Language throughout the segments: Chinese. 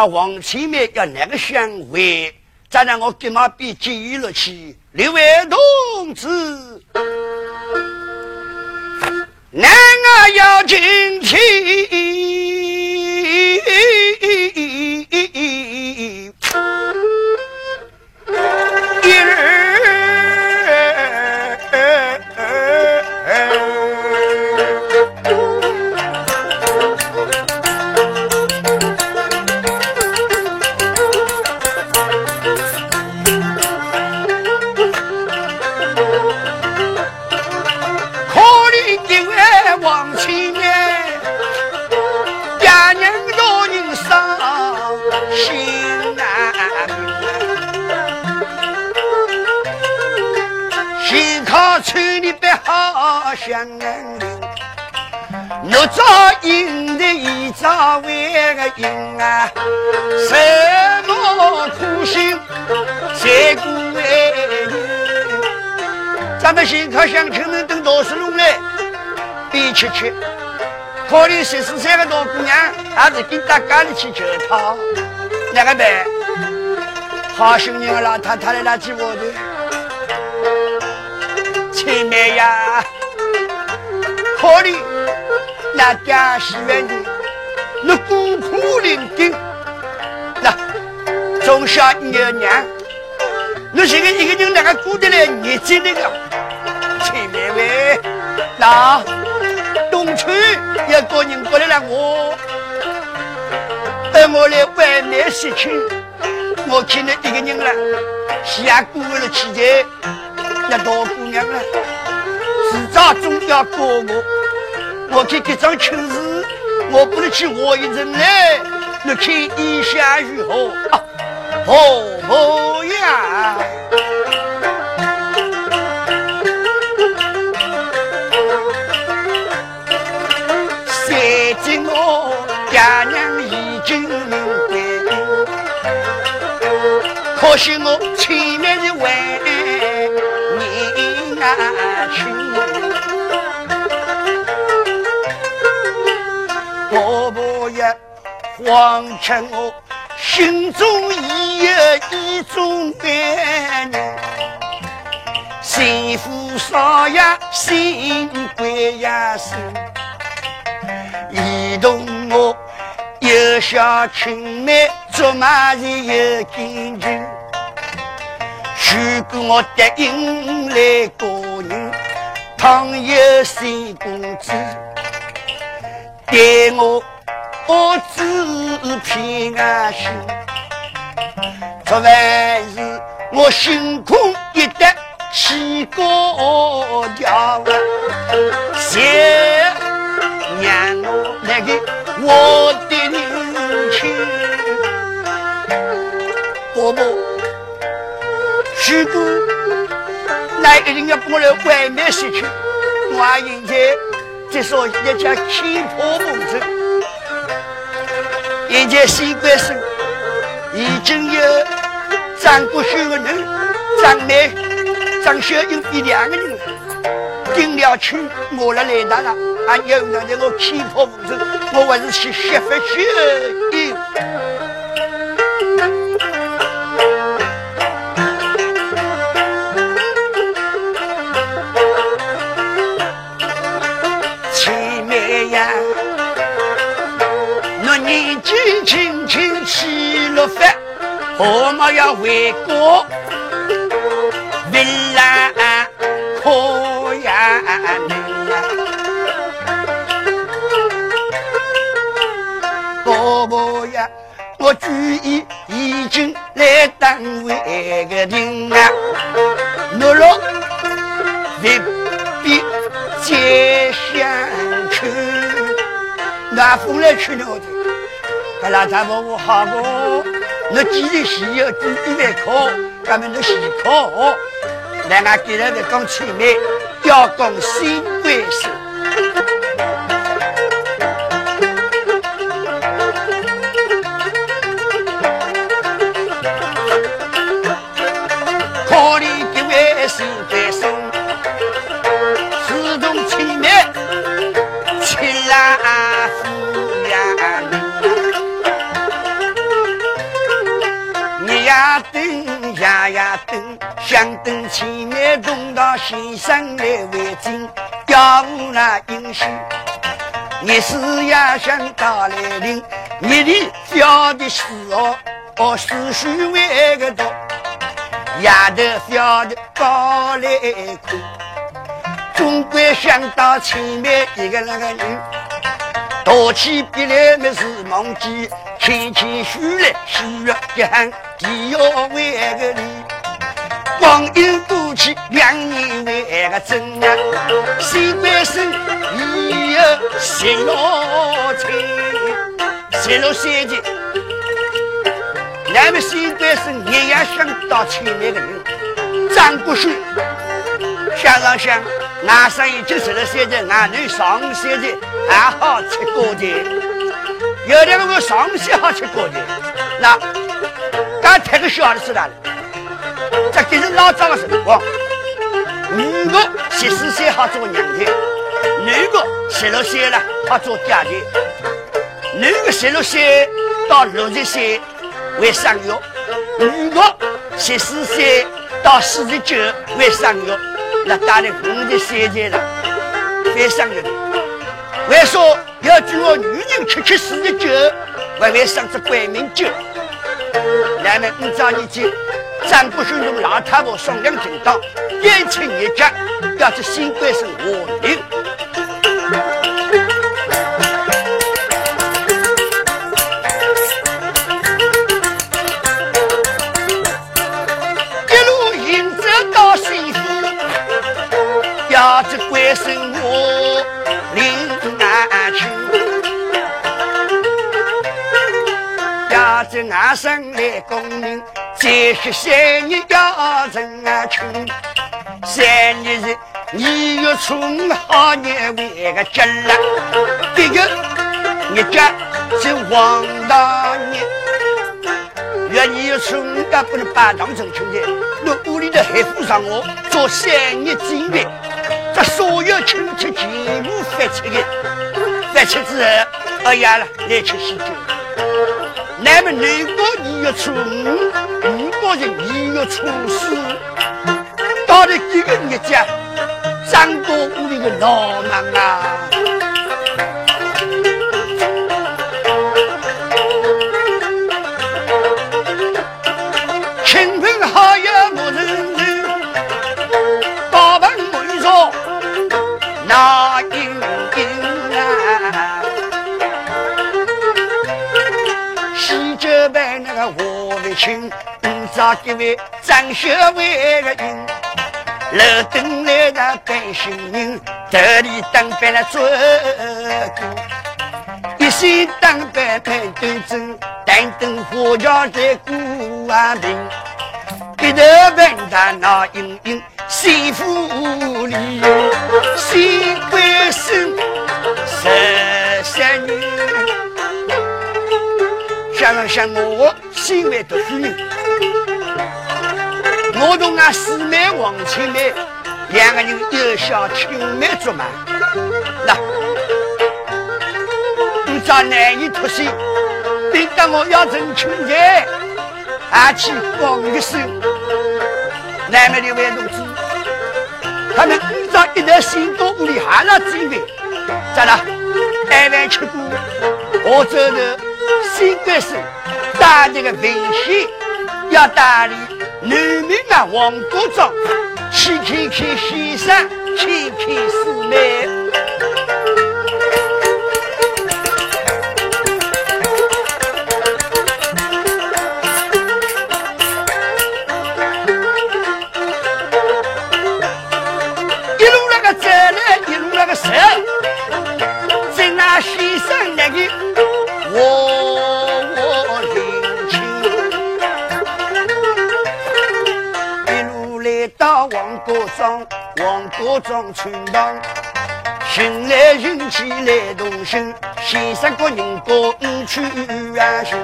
到王前面要哪个香味，再让我给马比记录起六位同志，相认，我早应的一早为个应啊，什么苦心谁顾为咱们新考乡亲们等多少路来？比七七，可怜十四岁的老姑娘，还是跟大家里去求他，那个办？好兄弟个老太太来拉起我的，亲妹呀！可怜那家戏院的那孤苦伶仃，那从小你要娘，你现在一个人那个过得来日子那个？前面喂，那东村有个人过来了，我。带我来外面侍亲，我看到一个人了，下过了期间，那大姑娘了。迟早总要过我，我看这桩亲事，我不能去活一人来。你看意下如何？婆婆呀，三姐我爹娘已经明白，可惜我前面的为你啊去。王成我心中已有一种感念，幸福少呀心贵呀心，一同我有小青梅竹马人有感情，如果我答应来个人，倘有新公子待我。我只偏安心，昨晚是我心空一得起高调，谢让我那个我的你如果那一定要把我来外面失去，我现在至少一家气魄不成。一件新官生，已经有张国秀的人、张梅、张小英一两个人。定了去，我来来拿了，还有那的我气魄无成，我还是去学佛学英。饭，何么要回国？为难可呀伯伯呀，我主意已经来单位个定啊，懦弱接相去，那风来吹牛的。搿拉咱们好过，那既然需要第一万考，咱们你先考。来，俺给人在讲前面要讲新贵事。先生来为证，要无那英雄，你是也想到来临，你的小的时候，我思绪为个多，丫头小的高来看，总归想到前面一个那个人，多起笔来没是忘记，谦谦虚来虚了一行，只要为个你。有十六岁，十六岁的，那么新官生也要想到前面的人，张国顺，想上想，俺生已经十六岁的，俺女上岁的还好吃果的，有两个上岁好吃果的，那刚太个小的是哪里？这给是老早的辰光，五个十四岁好做娘亲，女个。十六岁了好做爹的，男的十六岁到六十岁为生育，女的十四岁到四十九为生育，那大概五十三岁了，为生育的。为说要叫我女人七七四十九，还会生只怪名酒，男人五早年纪。张国兄同老太婆商量正当，言请一家，要这新官生和牛。生来功名。再续三年要成啊亲，三年是二月初五好年为个节了。这个日节是王大年，月二月初五个不能拜堂成亲的，那屋里的还扶上我做三年经历，这所有亲戚全部发起的，发起之后，哎呀了，来吃喜酒。那么南国二月初五。我是二月初四，到底几个日子，张多屋里的老难啊，找几位张学伟的人，楼顶来的百姓人，头里当扮了做官，一身打扮太端正，但等花轿在过完平，一头问他那英英，幸福里新官生十三年，想了想我心外读书人。我同俺四妹王青梅两个人有小青梅竹马，那不找男人脱身，逼得我要成亲家，还去帮个手。南面的位同志，他们按照一台新到屋里还了准备，咋了？台湾吃过，我这的新官手打这个文信要打理。男民啊，王国璋，去看看西山，看看师妹。黄果庄村堂，寻来寻去来同行，先生个人过五去安心。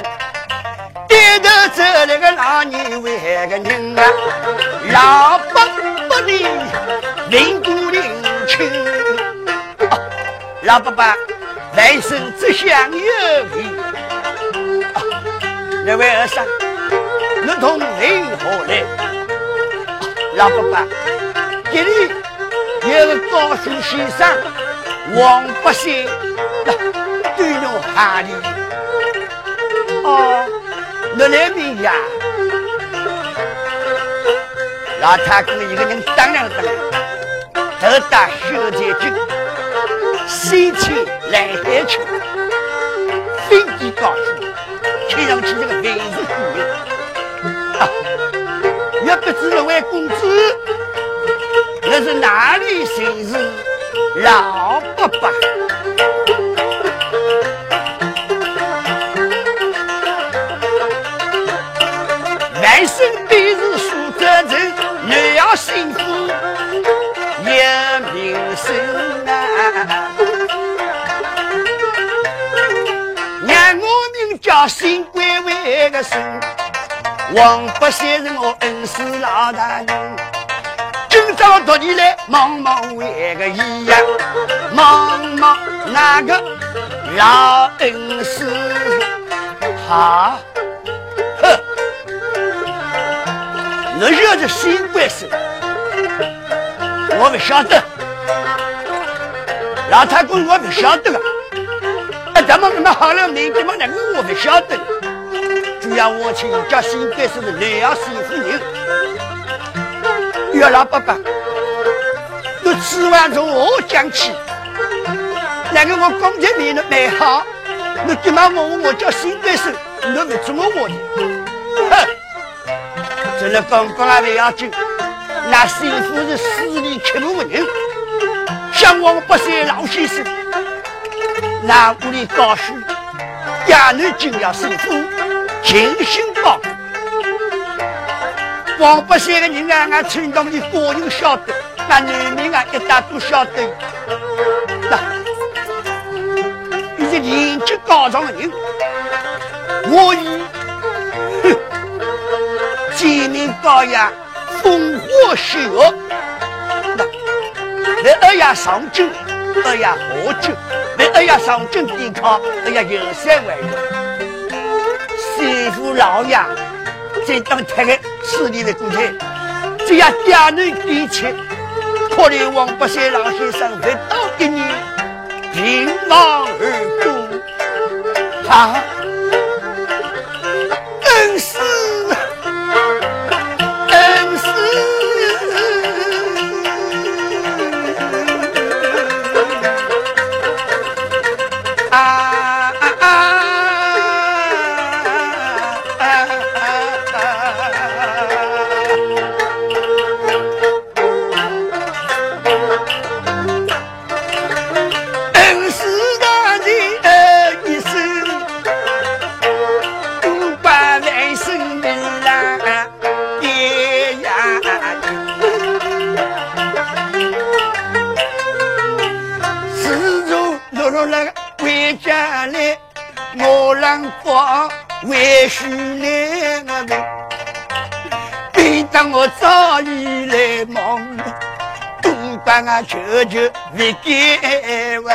低头走来个老年为个人啊，老伯伯的领过领亲。老伯伯，来生只想有你。那位二婶，你同为何来？老伯伯，这里有个高书先生王八仙对侬哈里。哦，你来没呀？老太公一个人当两当，头戴绣在军，身穿蓝海裙，飞机高处，看上去这个文质彬彬。也不知那位公子，那是哪里姓氏？老伯伯，男生必是苏州人，女要幸福有名声啊！让我名叫新贵为个生。王八先生我恩师老大人，今朝到你来忙忙为个一呀，忙忙那个老恩师？好，哼，你惹着新官司，我不晓得，老太公我不晓得，哎，怎么那好了，明天嘛那个我不晓得。主要我请家新官司的南阳媳妇人，岳老伯伯，吃完从我讲起，那个我刚才面的蛮好，你干嘛问我我叫新干事，你不怎么我的？哼，这了刚刚还不要紧，那媳妇是死里刻薄的人，向王八仙老先生，那屋里高兴，家女就要媳妇。精心报，王八仙的人啊，俺村东的个人晓得，那农民啊一大都晓得。那，一些年纪高长的人，我以哼，见面高雅，烽火秀恶。那，来二爷上阵，二爷喝酒；来二爷上阵抵抗，二爷游山玩水。媳妇老爷在当太太 xử 理的过程，只要家人给钱，可怜王八仙老先生不到一年，平亡而终。啊！求求不给我。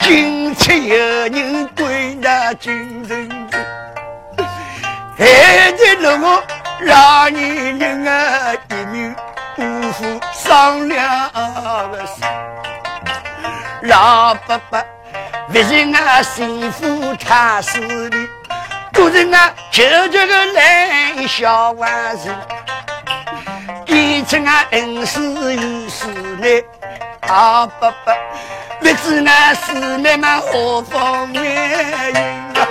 今朝有人归那金人子，还得让我老年人啊一女不负商量的事，老伯伯。不是我媳妇差死的，都是我求这个烂小娃子，变成我恩师与师妹，啊伯伯，不知那师妹们何方原因啊？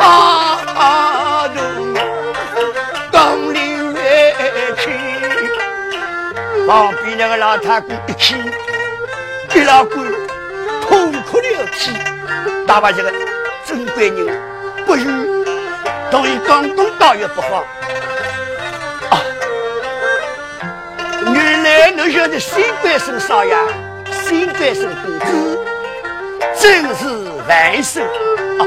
啊啊都刚领回去，旁边那个老太公一听，一老鬼。痛哭流涕，大把这个真贵人不如同意广东道也不好原来你晓得新官生少爷，新官生公子，真是万寿啊！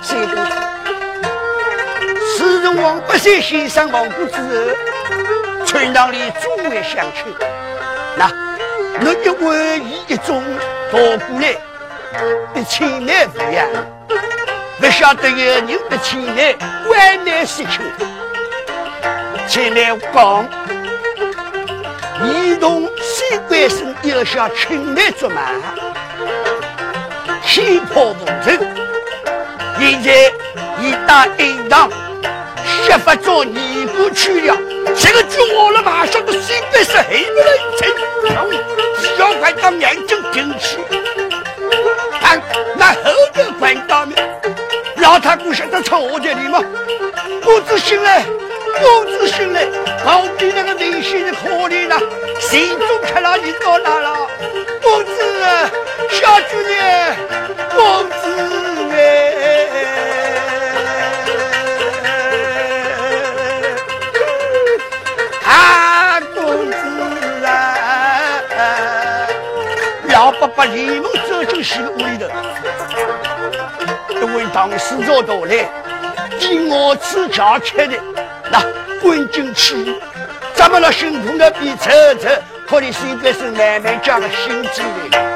新公子，自从王八山先生亡故之后，村堂里诸位乡亲，那侬一位一种逃过来，的千难抚养，不晓得有人的千难万难失去，前来讲。一同西关生要向青梅竹马，气魄无尘。现在已到营堂，设法找尼姑去了。这个就我了，马上的西关生黑不了一层，只要快到眼睛进去，看那后头关大门，老太姑晓得我这里吗？我只醒来。公子醒来，旁边那个明星的可怜了，心中看到你到哪了？公子，小主人，公子哎，啊，公子啊！老伯伯连忙走进西屋里头，一位当时找到来，请我吃茶吃的。那滚进去，咱们那心痛的比车车，可你现在是慢慢加个心机的。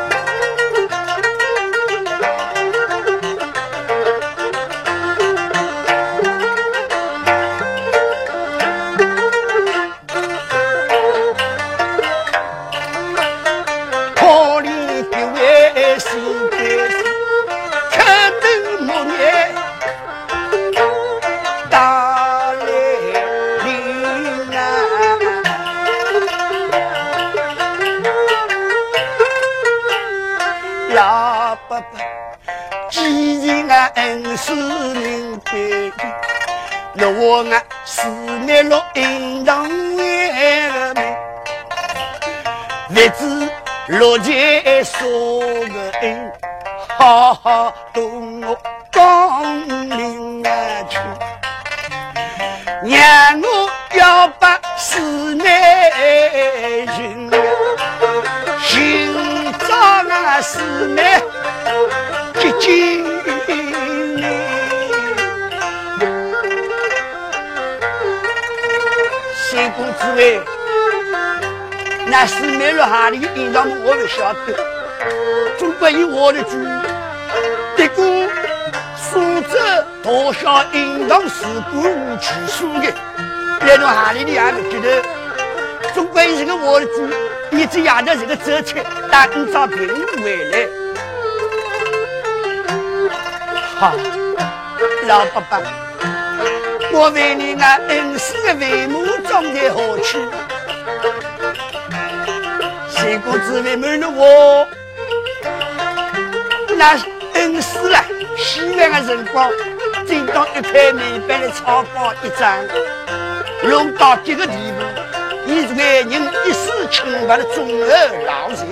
要把四面人，寻找那四面结晶。公子哎，那是买了哈里的银行我不晓得。总归有我的主，这个负责多少银行事故无起诉的，来到哈里的也不记得。总归是个我的主，你这丫头是个走车，打一张平回来。好，老伯伯。我问你，那恩师的帷幕装在何处？谁不知为满了我？那恩师啊，洗完的辰光，见到一块美白的草稿一张，弄到这个地步，你这个人一世清白的忠厚老实。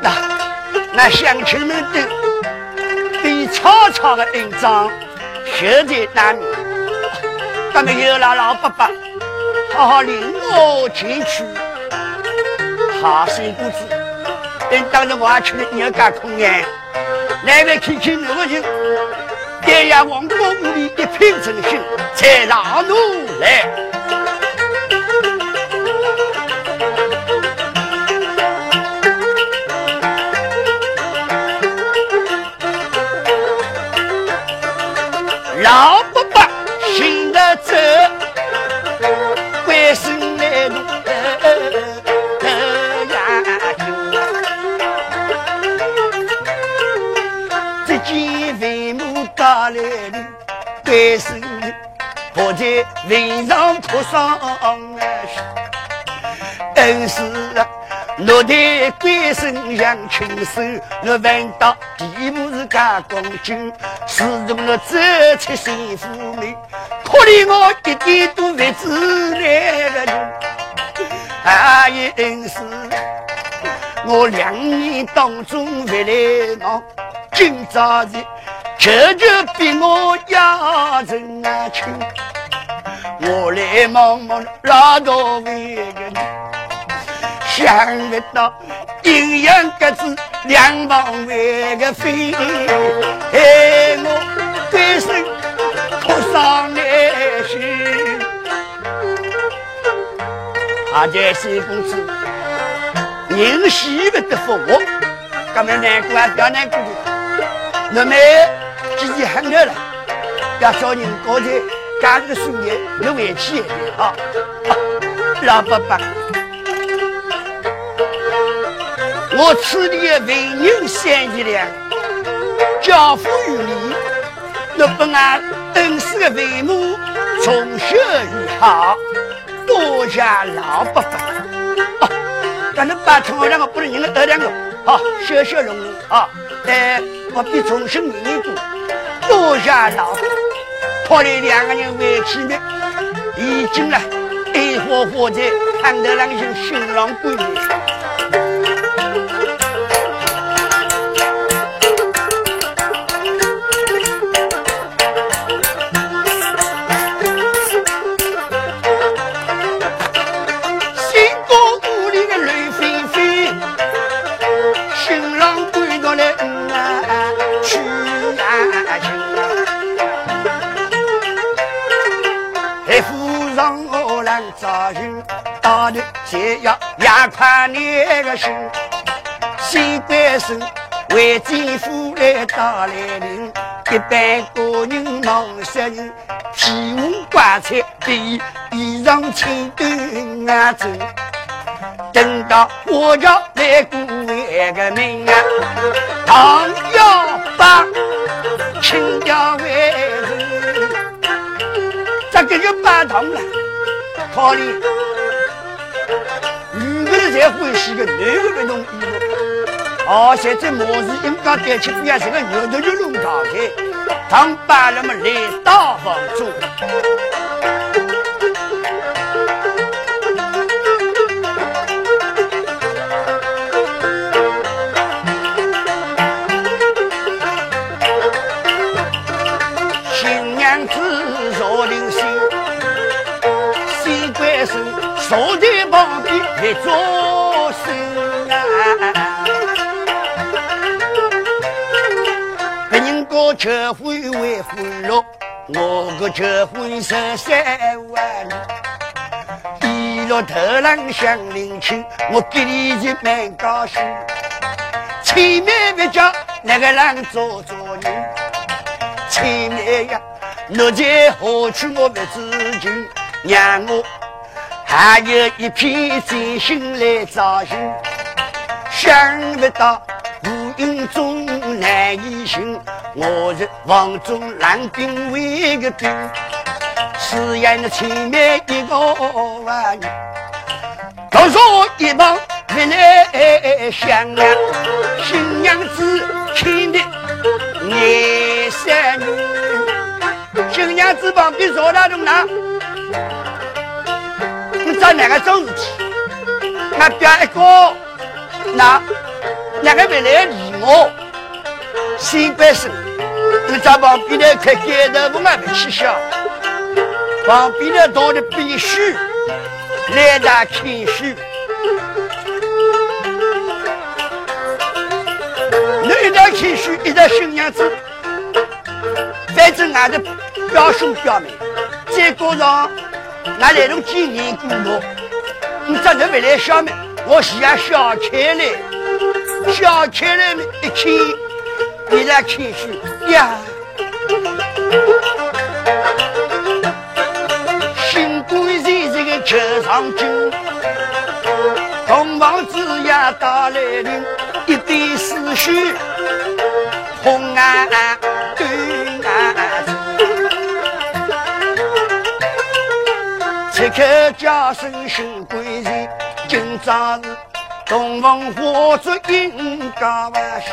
那那乡亲们都对曹操的印章，实在难免。咱们有了老伯伯，好好领我进去。好心公子，等当着我去了人家空眼，来来看看那个人，爹呀，王国屋里一片真心，才让奴来。老。上铺上去，都是啊。落台关身像禽兽，我闻到地步是假光景，始终我走出幸福门，可怜我一点都不知来了。还因是我两年当中回来往，今朝日求求逼我压成啊亲，我来忙忙拉到为个，想不到阴阳各自两旁为个飞，哎我单身哭丧难心，阿杰西公子，人喜不得福我，干嘛难过啊？不要难过的，那么自己很热了，要叫人过去。干这个事业，有委屈一点啊！老伯伯，我此地为人贤义良，交付于你，若不按恩师的为母，从小于好，多谢老伯伯。啊，咱能把头两个不能赢了，得两个，好，小小龙龙啊！哎，我比重生你多，多谢老伯。后来两个人回去呢，已经了，爱火火在看到那些新郎闺女。也要压垮你个心，西关手为奸夫来打来临，一般个人忙杀人，披红挂彩比衣裳轻短啊走。等到我家来过一个名啊，唐要把亲家为人，这个就办通了，考虑。才欢喜个男的不弄衣服，哦，现在末日应该带去不要这个牛头就弄淘汰，当办了么来大房住。新娘子若灵心，旁边来做。结婚为婚乐，我个结婚十三万，一路头浪向领亲，我给你就蛮高兴。前面别叫那个人做做人，前面呀，我在何处我不知情，让我还有一片真心来照应，想不到无影中难以寻。我是王中蓝兵卫个兵，是演的前面一个玩意，都说一帮人来相娘，新娘子亲的眼三女，新娘子旁边坐那种哪？你找哪个种事体？那边一个，那哪个没来理我？新官生。你在旁边的开街头，我还没去笑。旁边的到的必须来打谦虚。你一打谦虚，一打新娘子，反正俺的表兄表妹，再加上俺来种几年过路，你怎能不来小妹，我是要小开来，小开来一看。你来谦虚呀，新贵人这个车上酒，东房子呀打来临，一对思绪红啊对。此刻叫声新贵人，今朝是东方花烛映家万喜。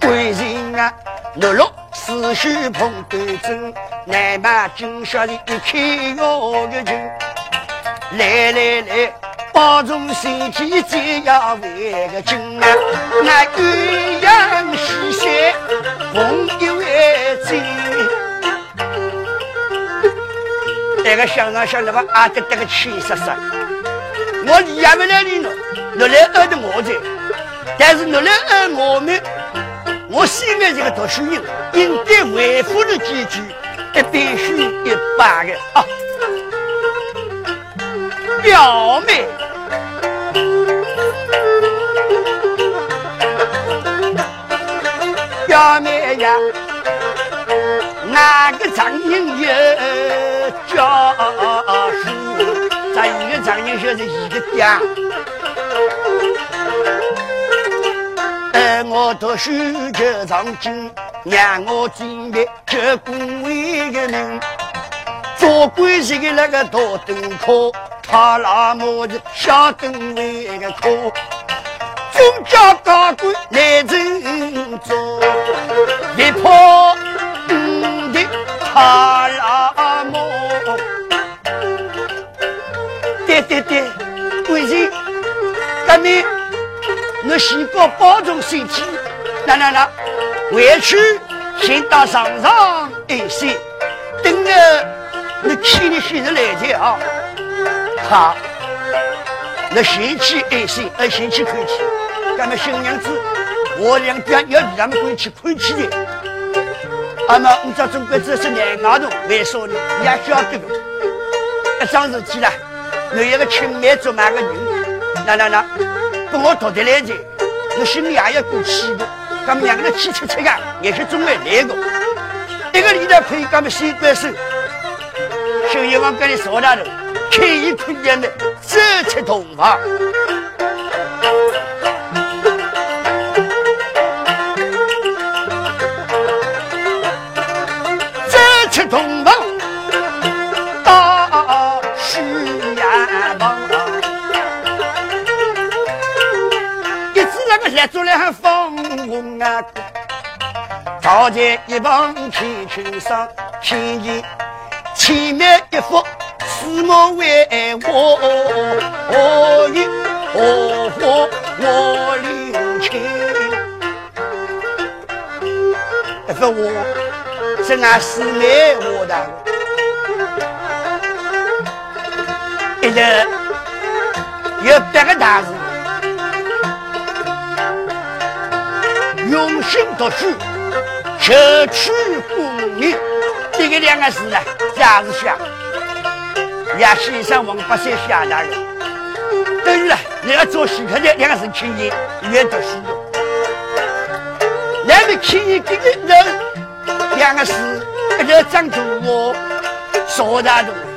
贵人啊，落落思绪碰端正，难把今宵的一开我的酒。来来来，保重身体，再要为个敬啊！那鸳鸯戏线，朋友为亲。那个想上想那个，阿得得个气死死。我也不来你了，你来挨着我在，但是你来挨我们，我现在这个读书人应该维护的几句，也必须一百个啊，表妹。表妹呀，哪个张英月教书？咱一个张英学是一个爹。哎，我读书就上进，让我进的这工位的名，做官是个那个大灯科，他那么子小灯位的科。中家高官来人做，一破五的哈拉木。对对对，贵人，革命，我先搞保重身体。那那那，回去先到床上安息，等着你看你先生来的啊。好，那先去安心，呃，先去看去。咱们新娘子，我两边要让们去看去的。那么，你这中国这是男伢子，为啥呢？你也晓得个，一桩事体了，有一个青梅竹马的人，那那那，跟我读得来的，我心里也要过气的。咱们两个人气切切的，也是总会来的。一个里头可以咱们先关手，小阎王跟你说那头，开一空间的，这才同房。做了还放红啊！早前一旁看秋霜，看见前面一幅四目为我，何以何花我领情？这幅画是俺师妹画的，一日有八个大字。用心读书，求取功名，这个两个字呢，也是想，也先生王八山下大人。等于了，你要做戏客的两个字，青年越读书那么青年这个人两个字，一个长头我说大的。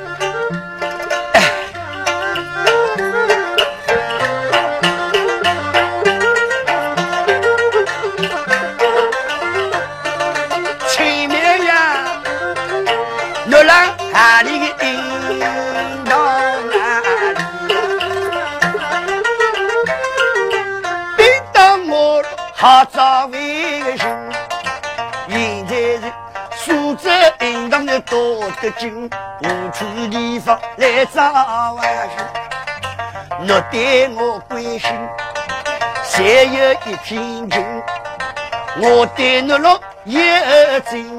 来找玩心，你对我关心，谁有一片情？我对你落有真心。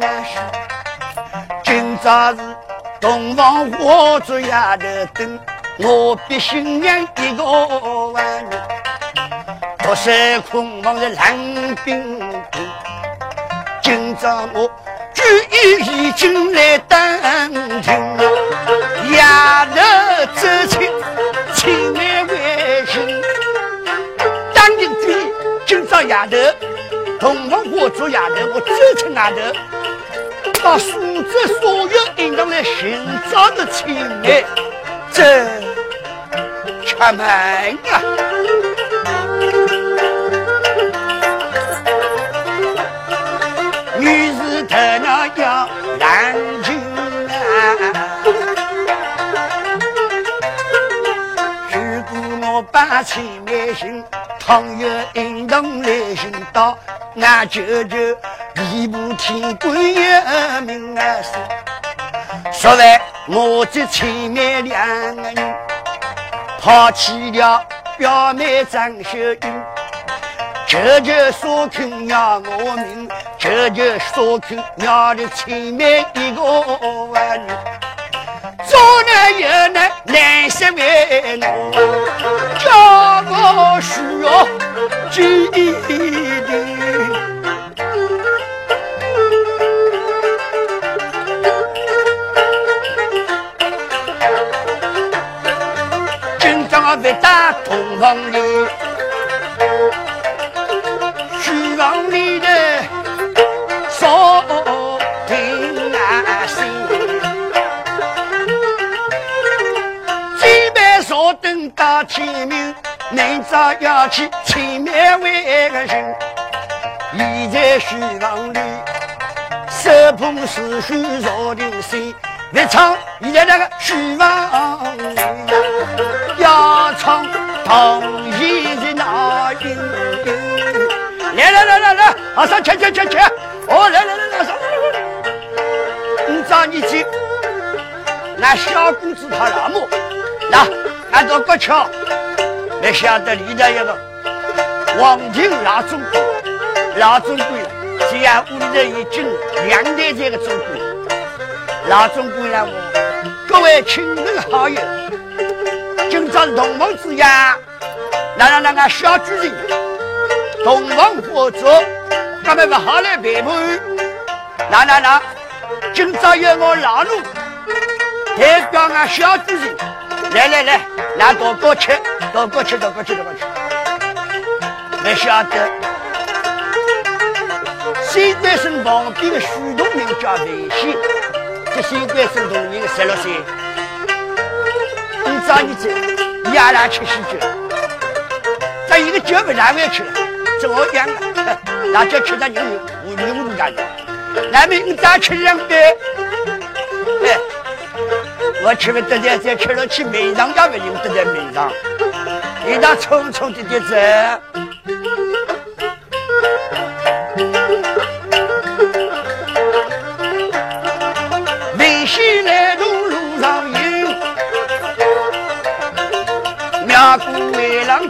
今朝是洞房花烛夜的灯，我比新娘一个万人。独守空房的冷冰冰，今朝我。已经来登同房花烛丫头，我走亲丫头，把苏州所有应当来寻找的亲爱，这开门啊！把钱买行，朋友应当来寻到，俺舅舅地不天官有名啊！说完，我这前面两个人抛弃了表妹张秀英，舅舅说肯要我命，舅舅说肯要的前面一个人。做男有难难些为难，叫我需要记定。今朝不打同房里，天明，明早要去前面为个人，倚在书房里，手捧诗书坐定心。别唱，现在那个书房里要唱唐戏的那音。来来来来来，马上去去去去！哦，来来来来，上来来来。你找你去，那小公子他老母，那按照过桥，没想到里头一个王庭老总管，老总管，这样屋里头已经两代这个总管。老总管了我，各位亲朋好友，今朝是同房之夜，那那那个小主人同房合作，咱们不好来陪伴。那那那，今朝有我老奴代表俺小主人，来来来，拿刀过去，刀过去，刀过去，多过去。没晓得，现在是旁边的许多名叫微信。这新冠生动人十六岁，你早你走，亚兰吃喜酒，这一个酒不难回去了，怎么样了？那就吃点牛肉，五牛五干的。那么你再吃两杯，我吃不得的，再吃了去门上也不用得在门上，一道匆匆的的走。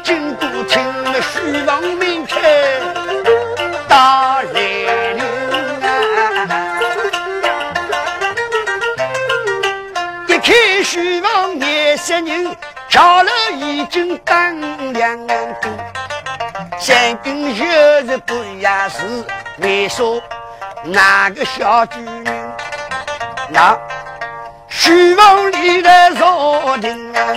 经过听了书房门开大楼已经灯亮灯。三更又是半夜时，为说哪个小主人？那书房里的坐定啊！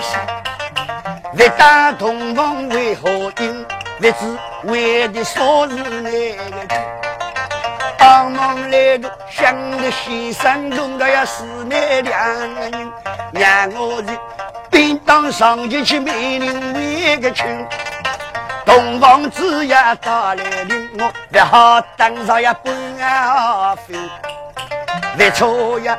不打同房为何因？不知为的啥事来个军帮忙来个想着先生弄得要死那两个人，让我的便当上前去命令为个亲。同房子呀打来临，我不好当上呀半啊飞，不错呀，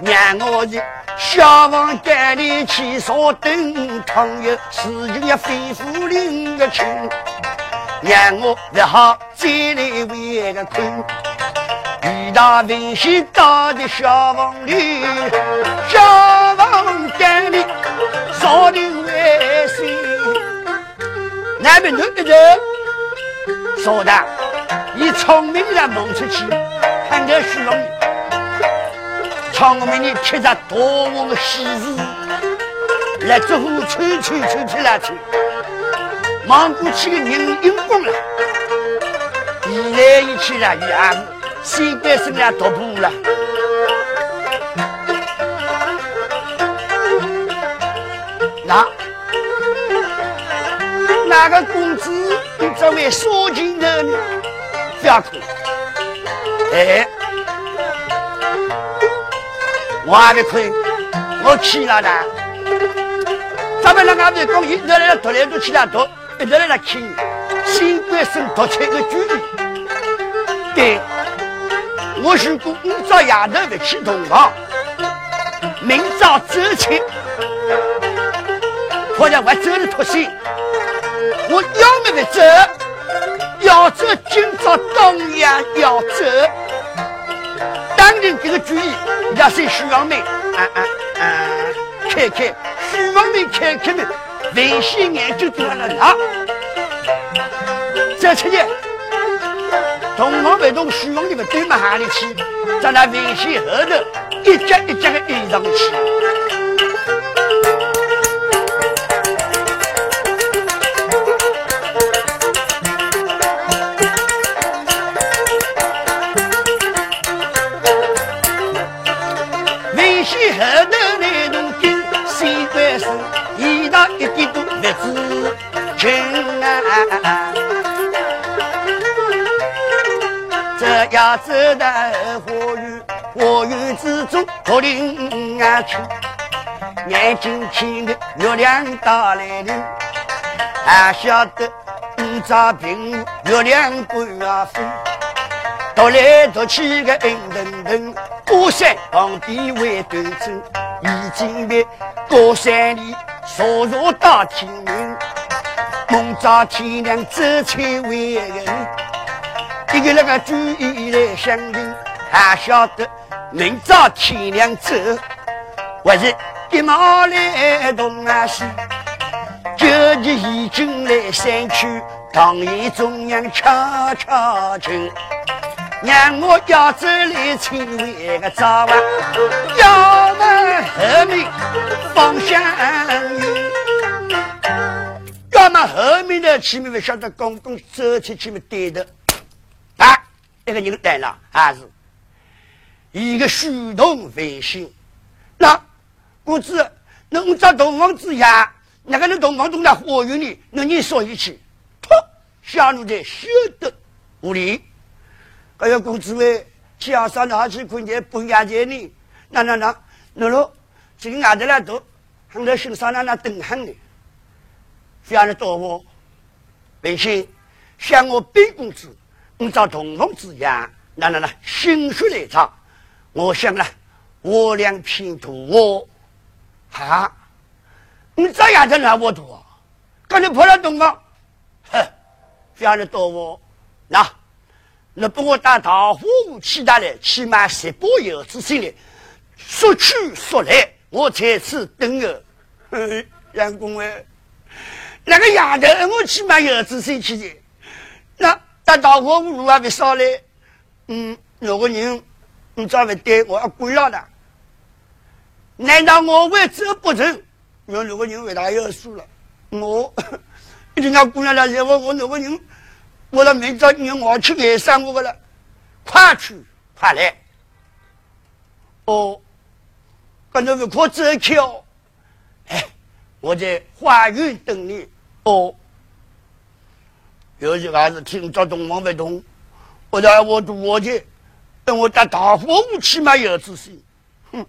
让我的。消防赶里去烧灯，倘有事情要吩咐领个情，让我不好再来为个困。遇到危险到的消防里，消防赶里烧灯为谁？那边头一人说的，你聪明的蒙出去，看着虚荣。聪明的贴着多王的喜事，来这户吹吹吹吹来吹，忙过去的人用光了，一来一去了，也新官生了突破了。哪个公子这位说情人呢？不要哭，哎。我还没困，我起了的。咱们那俺们讲，一直来读来读去来读，一直来来听。新官生读出个主意。对，我如果五早丫头不去同房，明早走去，或者我走的脱险，我要么不走，要走今朝当然要走。当然这个主意。要是徐王妹，啊啊啊！看看，徐王妹开开门，微信眼就在了那。再出去，同房不同，徐王你们对嘛哈里去？在那微信后头一家一家的印上去。这样子的花园，花园之中竹林啊青，眼睛看的月亮打来的，还晓得五朝平月亮归啊飞，踱来踱去个阴腾腾，高山旁边为对走，已经在高山里坐坐到天明，梦早天亮走出为人。一个那个注意来相迎，还晓得明早天亮走，还是一马来东啊西，就是已经来山区唐营中央悄悄进，让我要走来亲为个早啊，要么后面方向远，要么后面的前面不晓得公公走出去么对的。一，个人来了，还是一个虚动飞行。那公子，那找东方之下？那个人东方中的火云里，那你说一句，突，下路的修的无力。哎呀，公子喂，加上拿起空间不压见你，那那那，那喽，这个伢子来都，很多心上那那等很的，非常的多我，并且向我卑公子。按照同风之言，那那那心血来潮，我想了，我两片土我，哈，你这样子拿我土啊？赶紧跑到东方，哼，非常的多我，那，那不我打桃花武器打来，起码十把有子心的，说去说来，我在此等个，杨公哎，那个丫头，我起码有子心去的，那。打桃花舞路还没上来，嗯，那个人，你咋不对？我要跪了。难道我为这不成？我那个人为他要输了，我 一定要姑娘来接我。我那个人，我的明朝你我去给上我了，快去快来。哦，刚才不可走桥，哎，我在花园等你。哦。有些还是听着东方不动，我在我读我去，等我打大火武器嘛有自信，哼！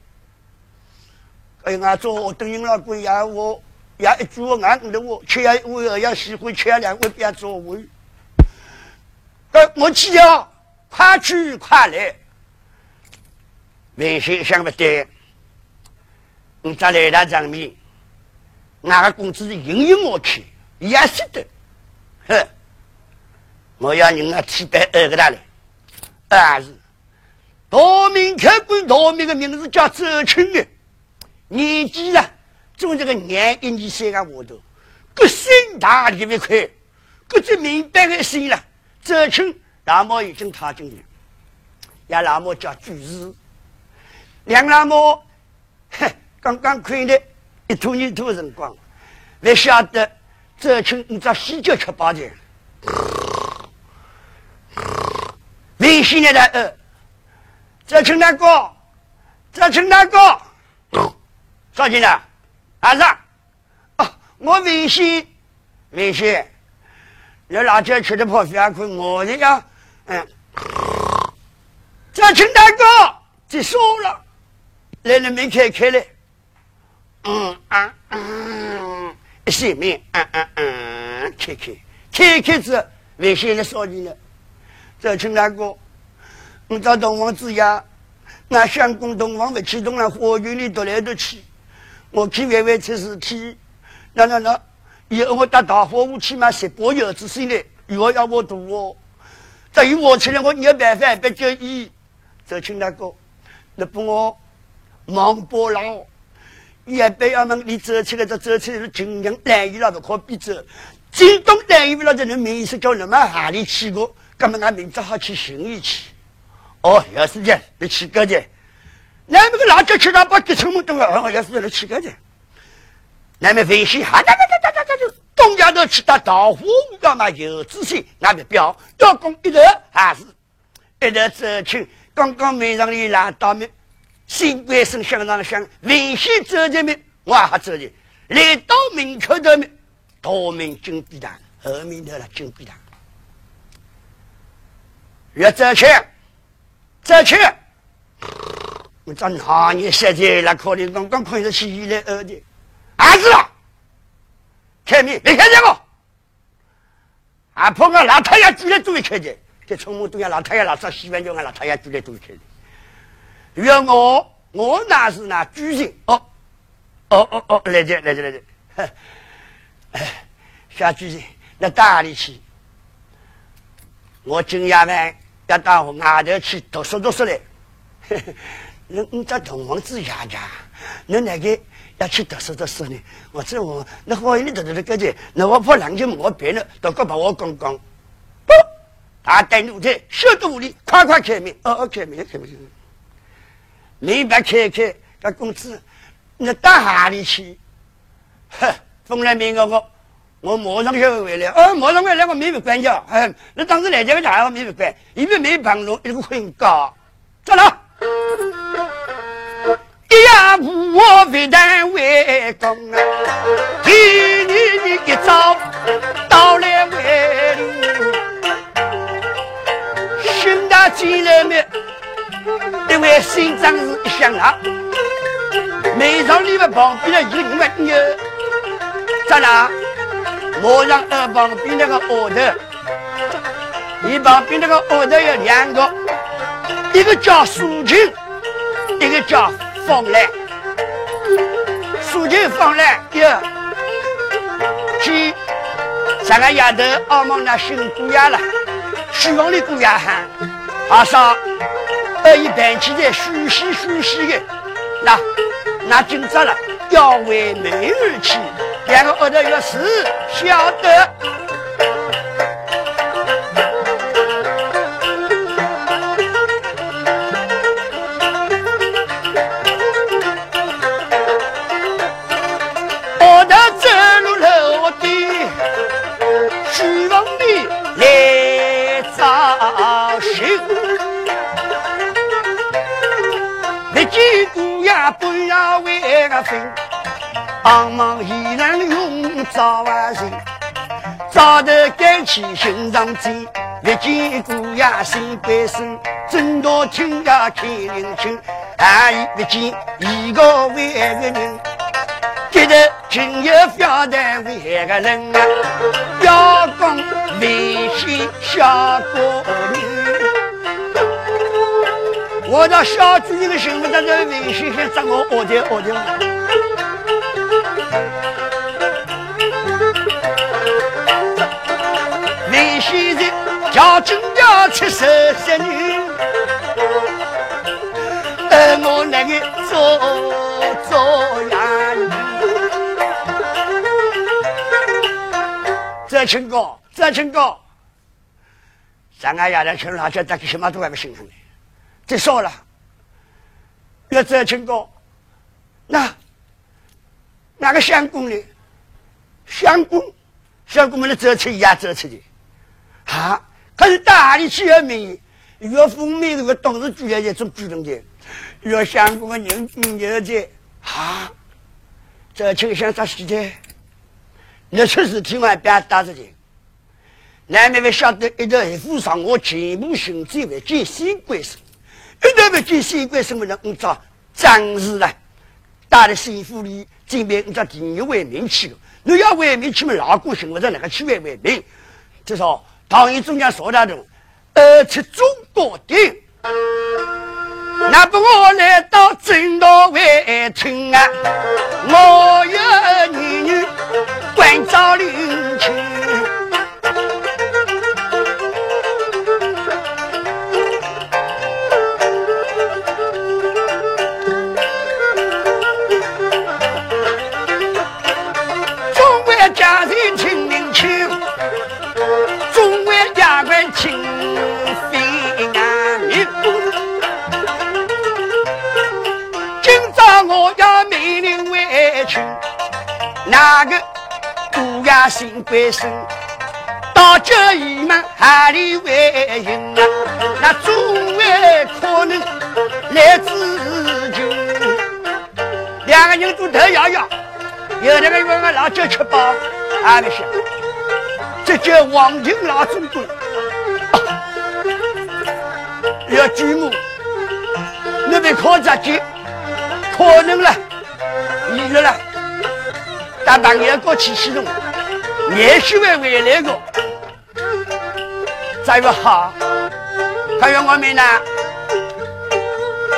哎，俺做我等于老鬼呀，我也一句话俺的我，吃我也喜欢吃两碗别做味。呃，我只要快去快来，明星想不对，你再来他上面，俺个工资隐隐我去，也是的，哼！我要人家提白二个大来，二是大明客官，道明的名字叫周青的，年纪了，总这个年一年三个窝头，个心大特别快，个这明白的心了。周青老毛已经踏进了，也老毛叫主事，两老毛，哼，刚刚看的一秃一秃辰光，不晓得周青你这喜酒吃饱的。微信的呃，这陈大哥，这陈大哥，赵进来，儿子，哦，我微信，微信，那辣椒吃的泡饭可我的呀，嗯，这陈大哥，结束了，来了门开开嘞，嗯啊嗯，下面嗯嗯嗯，开开开开子，微信的少进来。这陈大哥，你到东方之家，俺相公东方不启动了，花园里踱来踱去，我去外外出事体，那那那，以后我打大火武器嘛，十八有子孙的，又要我赌哦。至于我起来，我有办法，不就一。这请大哥，那不我忙不了，也不要问你走起来，这走起来是尽量难以了，不可比走。京东难以了，这人名是叫什么？哪里去过？那么俺明早好去寻一去。哦，有时间你去个的。那那个辣椒吃到把给成么东了？哦，要是你去个的。那么微信哈哒哒哒哒哒哒，东家都吃到桃花干嘛有自信，俺的表要讲一头还是一头走去。刚刚门上里来到面，新官生相上香，微信走前面，我还走的，来到门口头面，大明金币堂，后面头了金币堂。越走去，走去，我这哪年设计了？可能刚刚看着起来二的，儿子，开门，别开这个，啊，碰个老太阳居然都会开的，这从我都要老太阳老早洗完脚，俺老太阳居然都会开的。约我，我那是那居人哦，哦哦哦，来着来着来着，哎，小居人，那到哪里去？我今夜晚。要到外头去读书读书来，你你这同房子爷家，你那个要去读书读书呢？我这我那我你读读这个的，那我怕两句我别了，都快把我讲讲。不，大带奴才，小肚里快快开门，哦哦开门开门。门把开开，那公子，你到哪里去？哼，风来明个我。我马上就回来，哦，马上回来，我没有关掉。嗯，那当时来这个家伙没有关，因为没帮路，一个很高，走了。一呀，我为难为公啊，替你你一早到来为路，寻到进来面？因为心脏是一响啊，没上你们旁边的一个牛，咋了？我让二旁边那个额头，你旁边那个额头有两个，一个叫苏青，一个叫方兰。苏青、方兰哟，去三个丫头阿妈那新姑爷了，希望的姑爷喊，阿嫂，二一盘起在梳洗梳洗的，那那今朝了要为美而去。两个儿子有事，晓得。帮忙依然用早晚人，早头赶起心上尖，历见过呀心归心，正到天涯看灵清，还历见一个为个人，觉得今夜表单为个人啊，要讲危险小过人，我这小主人的身份在这危险先让我恶掉恶掉。现在叫金家出手杀女，而我那个做做呀女，这清高，这清高，三个丫头吃辣椒，大概什么都还没形成呢。再说了，要这清高，那那个相公呢？相公，相公们的这吃也这吃的。啊！可是到哪里去要名？越封面这个董事局也做主动的，越相公的人人在啊！这就像啥事情？你出事听完别打着去。难免会晓得一头一副上我全部行走为见新贵生，一头为见新贵生，我能按照张氏了，打的媳妇里准备按照第一为民去了。你要为民去嘛，老古生活在哪个区为为民，就说。唐一中将说那种，而且中国的，那不我来到正道为村啊，我有儿女关照邻居。那个姑爷心归生，到这一门哪里为人啊？那总为可能来自穷。两个人都头摇摇，有那个问我老酒吃饱，还不行，这叫王庭老总管，要举目，那边靠着急，可能了，你了了，大半夜过去启动，也许会回来个，再不好，还有我们呢，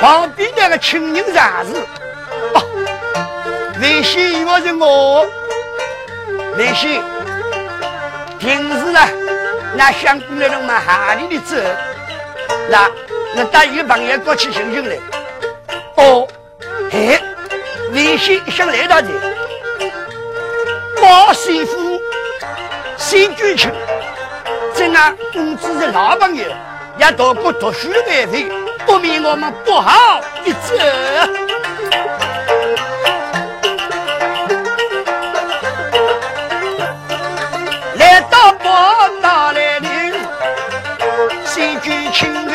旁边那个青年战士，微信以为是我。微信，平时呢，那想过来人嘛，哈里的走，那那带一个朋友过去寻寻来。哦，哎，微信一想来到这，包师傅，新举群，这那公子的老朋友，也到过读书的班费，不免我们不好一走。三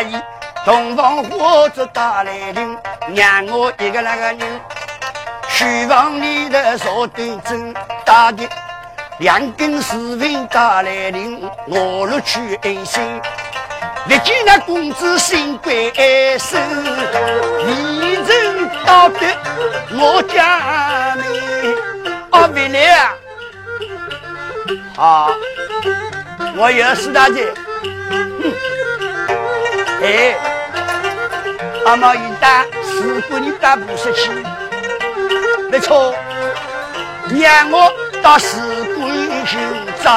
阿姨，东方火车打来临，让我一个那个人，书房里的坐端正，打的两根视频打来临，我落去安心。历见那公子心归身，离人道德我家门。哦，回来啊！好，我有事大姐。哎，阿毛一打，四姑你打不识气，没错，让我到四姑寻找。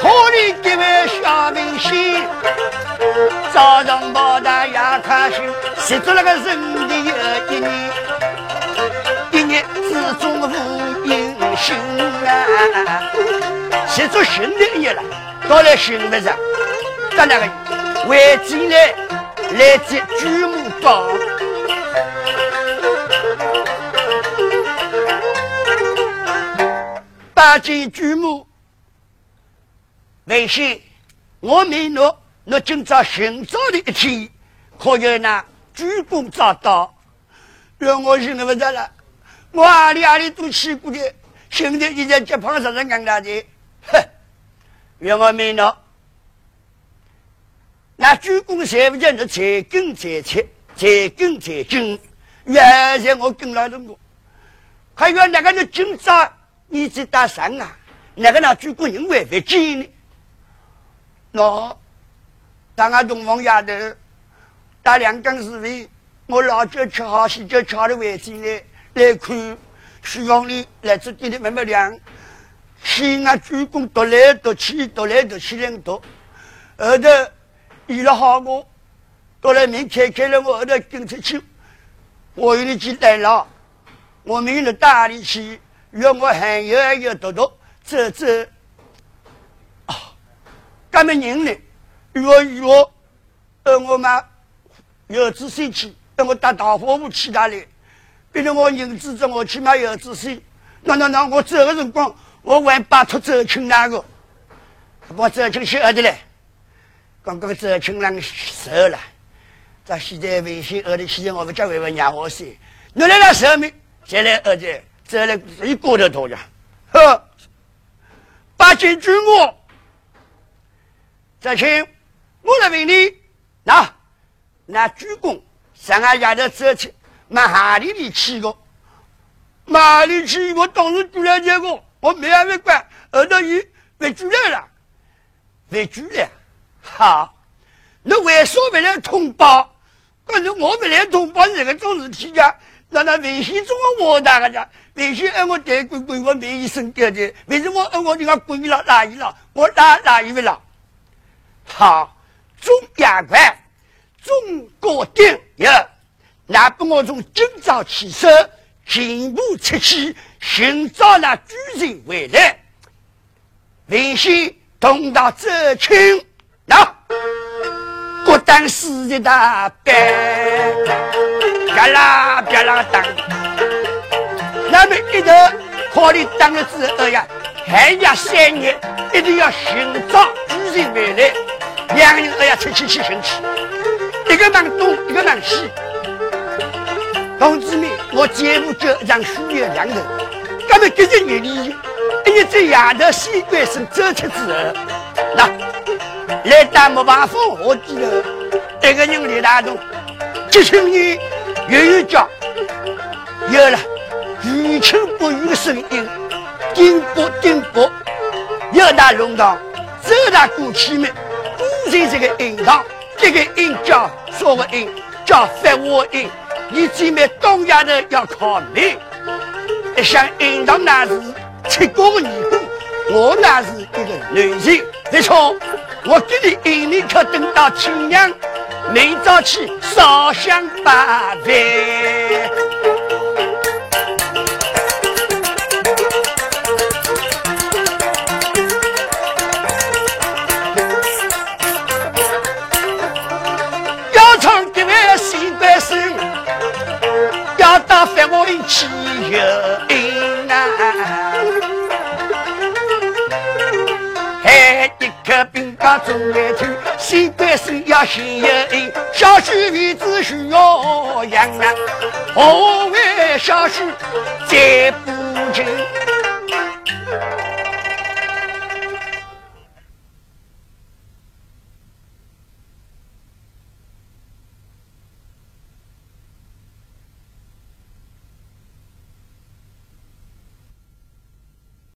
可怜这位小明星，早上报大夜看书，写作那个人的一年，一年之中无英雄。写作新的一了，到了新的上，咱两个为进来来自巨木岗，八进巨木，微信，我命诺，诺今朝寻找的一天，可有那鞠躬找到，让我寻不着了，我阿里阿里都去过的。现在一在接胖上人干大的，哼！让我没了。那主公谁不讲的才更才切，才更才精？原来我跟了中国，还有那个人今朝你去打山啊？那个那主公因为不见呢？喏，当俺东方丫头打两缸视频，我老舅吃好西就吃好的位置呢，来看。希望你来自地里慢慢量，西安主公读来读去，读来读去两多，后头医了好我，到了明天开了，我后头跟出去，我有点去来了，我没有大力气，让我还有还有读读走走，啊，干么人呢？约约，呃，我妈有自信去，等我打大火不去哪里？别人我人之中，我起码有自信。那那那，我走的辰光，我还拜托周青那个，我周青晓得嘞。刚刚周青那个瘦了，在现在微信二的期间，我们叫微微娘我说，你来了上面，再来二姐，再来一个头头呀，呵，八斤猪我，周青，我来问你，那。那主公上俺家的周青。那哪里里去过？哪里去？我当时住了结果，我没还没管，后头又被住来了，被住了。好，那为啥不来通报？可是我不来通报这个种事体呀？那那微信中我打个的，微信按我带闺闺我没医生给的，为什么按我这个闺女了哪一了？我哪哪一位了？好，中亚快，中国电呀。那不我从今朝起身，全部出去寻找那主人回来，微信同到走亲，那各当死的大班，嘎啦嘎啦当，那么一头考虑当了之后呀，寒假三年一定要寻找主人回来，两个人哎呀出去去寻去，一个忙东，一个忙西。同志们，我姐夫就让书院两头，那么这个月里，一日在丫头西关省走出之后，那来到木板峰河底头，一个人来打动，这群人又有叫，有了。欲求不语的声音，顶波顶波，有大龙堂，走大过去们，鼓在这个音堂，这个音叫什么音？叫发话音。你姐妹东丫头要考虑，一想音堂那是七个尼姑，我那是一个男人，再说，我给你一年可等到亲娘，明早起烧香拜拜。发我一起有音啊，还一颗饼干中来头，西关手要先有音，小婿女子需要养啊，何为小婿再不